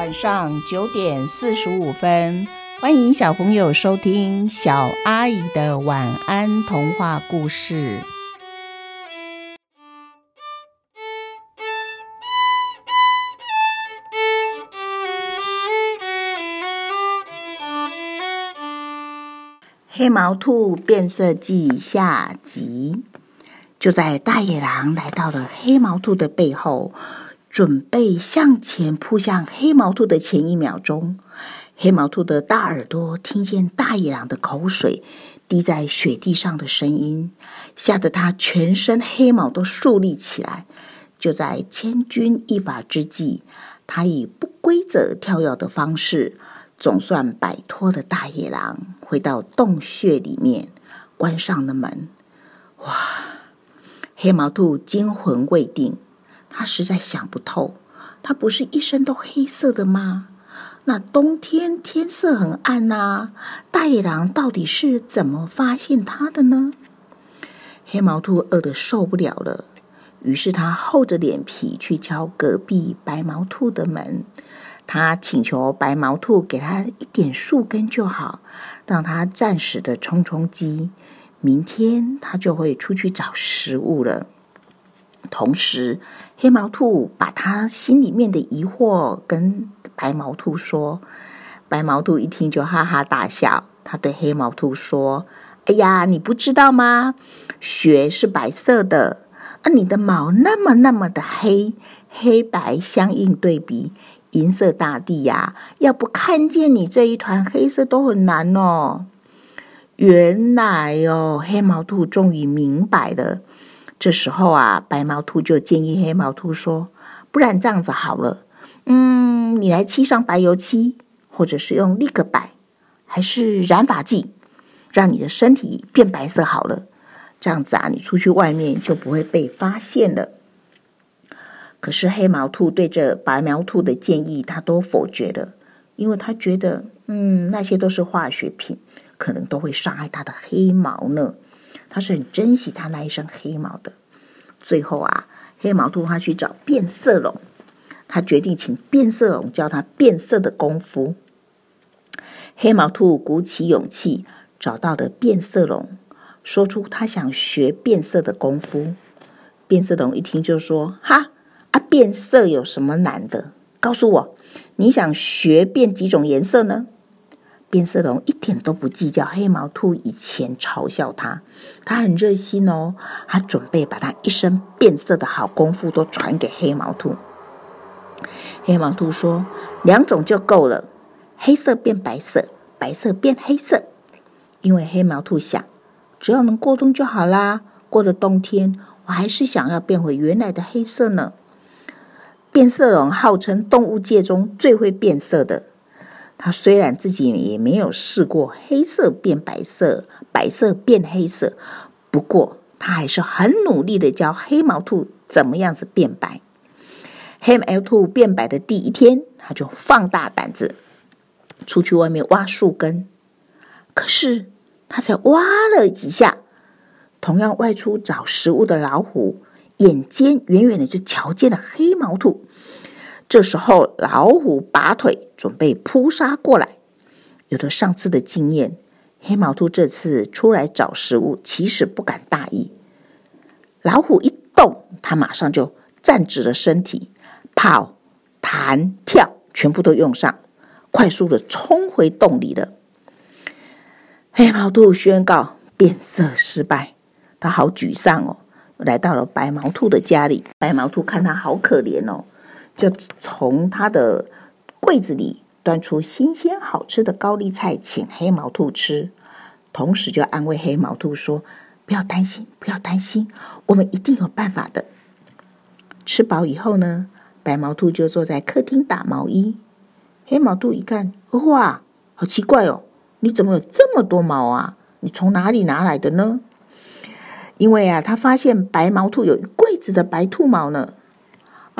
晚上九点四十五分，欢迎小朋友收听小阿姨的晚安童话故事。黑毛兔变色记下集。就在大野狼来到了黑毛兔的背后，准备向前扑向黑毛兔的前一秒钟，黑毛兔的大耳朵听见大野狼的口水滴在雪地上的声音，吓得它全身黑毛都竖立起来。就在千钧一发之际，它以不规则跳跃的方式，总算摆脱了大野狼，回到洞穴里面，关上了门。哇！黑毛兔惊魂未定，他实在想不透，它不是一身都黑色的吗？那冬天天色很暗呐，大野狼到底是怎么发现它的呢？黑毛兔饿得受不了了，于是他厚着脸皮去敲隔壁白毛兔的门，他请求白毛兔给他一点树根就好，让他暂时的充充饥。明天他就会出去找食物了。同时，黑毛兔把他心里面的疑惑跟白毛兔说。白毛兔一听就哈哈大笑。他对黑毛兔说：“哎呀，你不知道吗？雪是白色的，而你的毛那么那么的黑，黑白相应对比，银色大地呀，要不看见你这一团黑色都很难哦。”原来哦，黑毛兔终于明白了。这时候啊，白毛兔就建议黑毛兔说：“不然这样子好了，嗯，你来漆上白油漆，或者是用立个白，还是染发剂，让你的身体变白色好了。这样子啊，你出去外面就不会被发现了。”可是黑毛兔对着白毛兔的建议，他都否决了，因为他觉得，嗯，那些都是化学品。可能都会伤害他的黑毛呢。他是很珍惜他那一身黑毛的。最后啊，黑毛兔他去找变色龙，他决定请变色龙教他变色的功夫。黑毛兔鼓起勇气找到的变色龙，说出他想学变色的功夫。变色龙一听就说：“哈啊，变色有什么难的？告诉我，你想学变几种颜色呢？”变色龙一点都不计较黑毛兔以前嘲笑他，他很热心哦，他准备把他一身变色的好功夫都传给黑毛兔。黑毛兔说：“两种就够了，黑色变白色，白色变黑色。”因为黑毛兔想，只要能过冬就好啦。过了冬天，我还是想要变回原来的黑色呢。变色龙号称动物界中最会变色的。他虽然自己也没有试过黑色变白色、白色变黑色，不过他还是很努力的教黑毛兔怎么样子变白。黑毛兔变白的第一天，他就放大胆子出去外面挖树根。可是他才挖了几下，同样外出找食物的老虎眼尖，远远的就瞧见了黑毛兔。这时候，老虎拔腿准备扑杀过来。有了上次的经验，黑毛兔这次出来找食物，其实不敢大意。老虎一动，它马上就站直了身体，跑、弹、跳，全部都用上，快速的冲回洞里了。黑毛兔宣告变色失败，它好沮丧哦。来到了白毛兔的家里，白毛兔看它好可怜哦。就从他的柜子里端出新鲜好吃的高丽菜，请黑毛兔吃，同时就安慰黑毛兔说：“不要担心，不要担心，我们一定有办法的。”吃饱以后呢，白毛兔就坐在客厅打毛衣。黑毛兔一看，哇，好奇怪哦，你怎么有这么多毛啊？你从哪里拿来的呢？因为啊，他发现白毛兔有一柜子的白兔毛呢。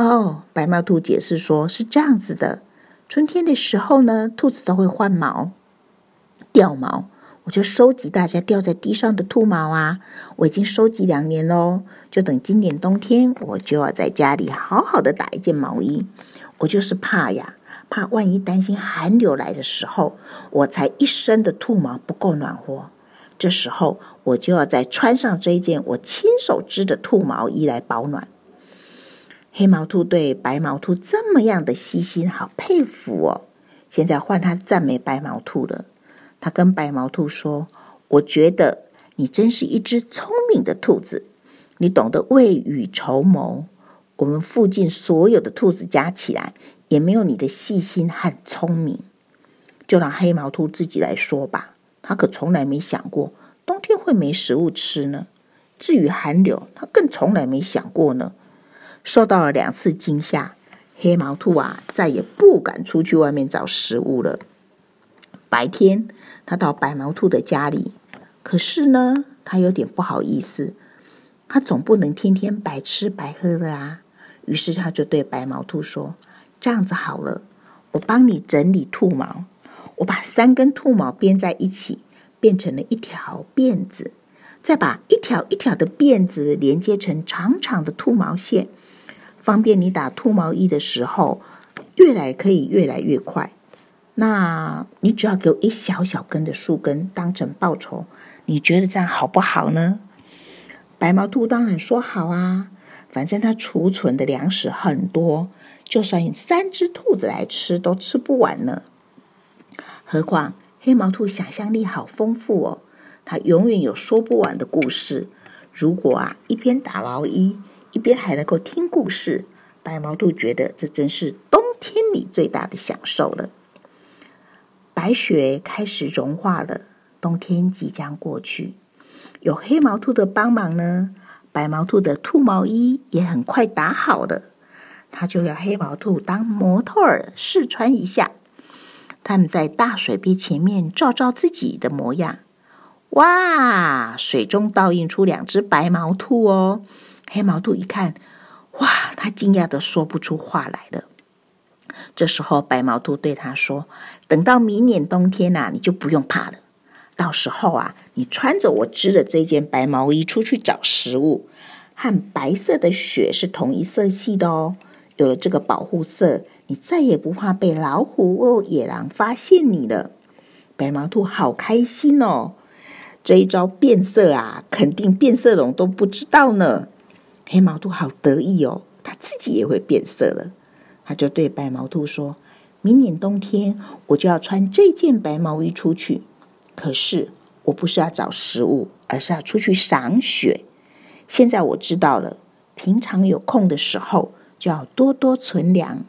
哦，白毛兔解释说：“是这样子的，春天的时候呢，兔子都会换毛、掉毛，我就收集大家掉在地上的兔毛啊。我已经收集两年喽，就等今年冬天，我就要在家里好好的打一件毛衣。我就是怕呀，怕万一担心寒流来的时候，我才一身的兔毛不够暖和。这时候，我就要再穿上这件我亲手织的兔毛衣来保暖。黑毛兔对白毛兔这么样的细心，好佩服哦。现在换他赞美白毛兔了。他跟白毛兔说：“我觉得你真是一只聪明的兔子，你懂得未雨绸缪。我们附近所有的兔子加起来，也没有你的细心和聪明。就让黑毛兔自己来说吧。”他可从来没想过冬天会没食物吃呢。至于寒流，他更从来没想过呢。受到了两次惊吓，黑毛兔啊，再也不敢出去外面找食物了。白天，他到白毛兔的家里，可是呢，他有点不好意思。他总不能天天白吃白喝的啊。于是，他就对白毛兔说：“这样子好了，我帮你整理兔毛。”我把三根兔毛编在一起，变成了一条辫子，再把一条一条的辫子连接成长长的兔毛线，方便你打兔毛衣的时候，越来可以越来越快。那你只要给我一小小根的树根当成报酬，你觉得这样好不好呢？白毛兔当然说好啊，反正它储存的粮食很多，就算三只兔子来吃都吃不完呢。何况黑毛兔想象力好丰富哦，它永远有说不完的故事。如果啊一边打毛衣，一边还能够听故事，白毛兔觉得这真是冬天里最大的享受了。白雪开始融化了，冬天即将过去。有黑毛兔的帮忙呢，白毛兔的兔毛衣也很快打好了。他就要黑毛兔当模特儿试穿一下。他们在大水杯前面照照自己的模样，哇！水中倒映出两只白毛兔哦。黑毛兔一看，哇！他惊讶的说不出话来了。这时候，白毛兔对他说：“等到明年冬天呐，你就不用怕了。到时候啊，你穿着我织的这件白毛衣出去找食物，和白色的雪是同一色系的哦。有了这个保护色。”你再也不怕被老虎或野狼发现你了。白毛兔好开心哦！这一招变色啊，肯定变色龙都不知道呢。黑毛兔好得意哦，它自己也会变色了。它就对白毛兔说：“明年冬天我就要穿这件白毛衣出去。可是我不是要找食物，而是要出去赏雪。现在我知道了，平常有空的时候就要多多存粮。”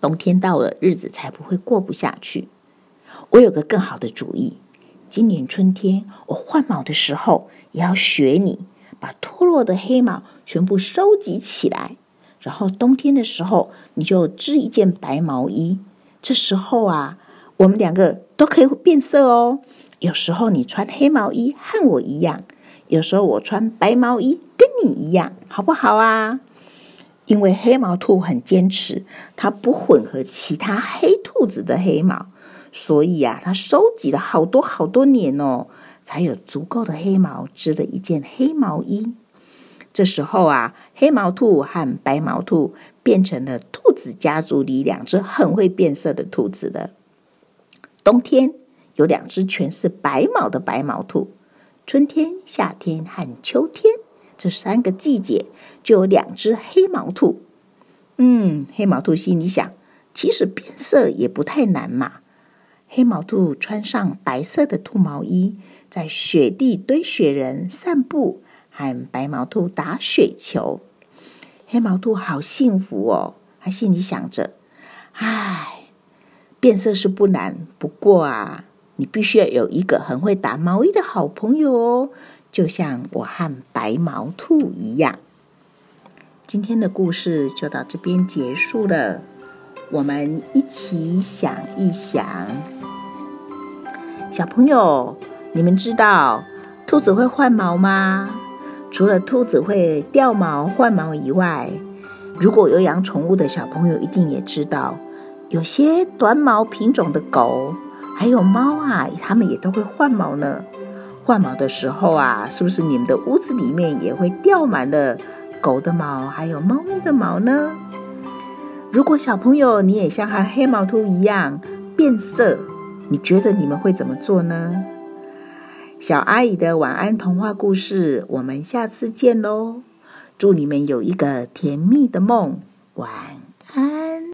冬天到了，日子才不会过不下去。我有个更好的主意，今年春天我换毛的时候，也要学你，把脱落的黑毛全部收集起来，然后冬天的时候，你就织一件白毛衣。这时候啊，我们两个都可以变色哦。有时候你穿黑毛衣和我一样，有时候我穿白毛衣跟你一样，好不好啊？因为黑毛兔很坚持，它不混合其他黑兔子的黑毛，所以啊，它收集了好多好多年哦，才有足够的黑毛织了一件黑毛衣。这时候啊，黑毛兔和白毛兔变成了兔子家族里两只很会变色的兔子了。冬天有两只全是白毛的白毛兔，春天、夏天和秋天。这三个季节就有两只黑毛兔。嗯，黑毛兔心里想：其实变色也不太难嘛。黑毛兔穿上白色的兔毛衣，在雪地堆雪人、散步，和白毛兔打雪球。黑毛兔好幸福哦，他心里想着：唉，变色是不难，不过啊，你必须要有一个很会打毛衣的好朋友哦。就像我和白毛兔一样，今天的故事就到这边结束了。我们一起想一想，小朋友，你们知道兔子会换毛吗？除了兔子会掉毛换毛以外，如果有养宠物的小朋友一定也知道，有些短毛品种的狗还有猫啊，它们也都会换毛呢。换毛的时候啊，是不是你们的屋子里面也会掉满了狗的毛，还有猫咪的毛呢？如果小朋友你也像和黑毛兔一样变色，你觉得你们会怎么做呢？小阿姨的晚安童话故事，我们下次见喽！祝你们有一个甜蜜的梦，晚安。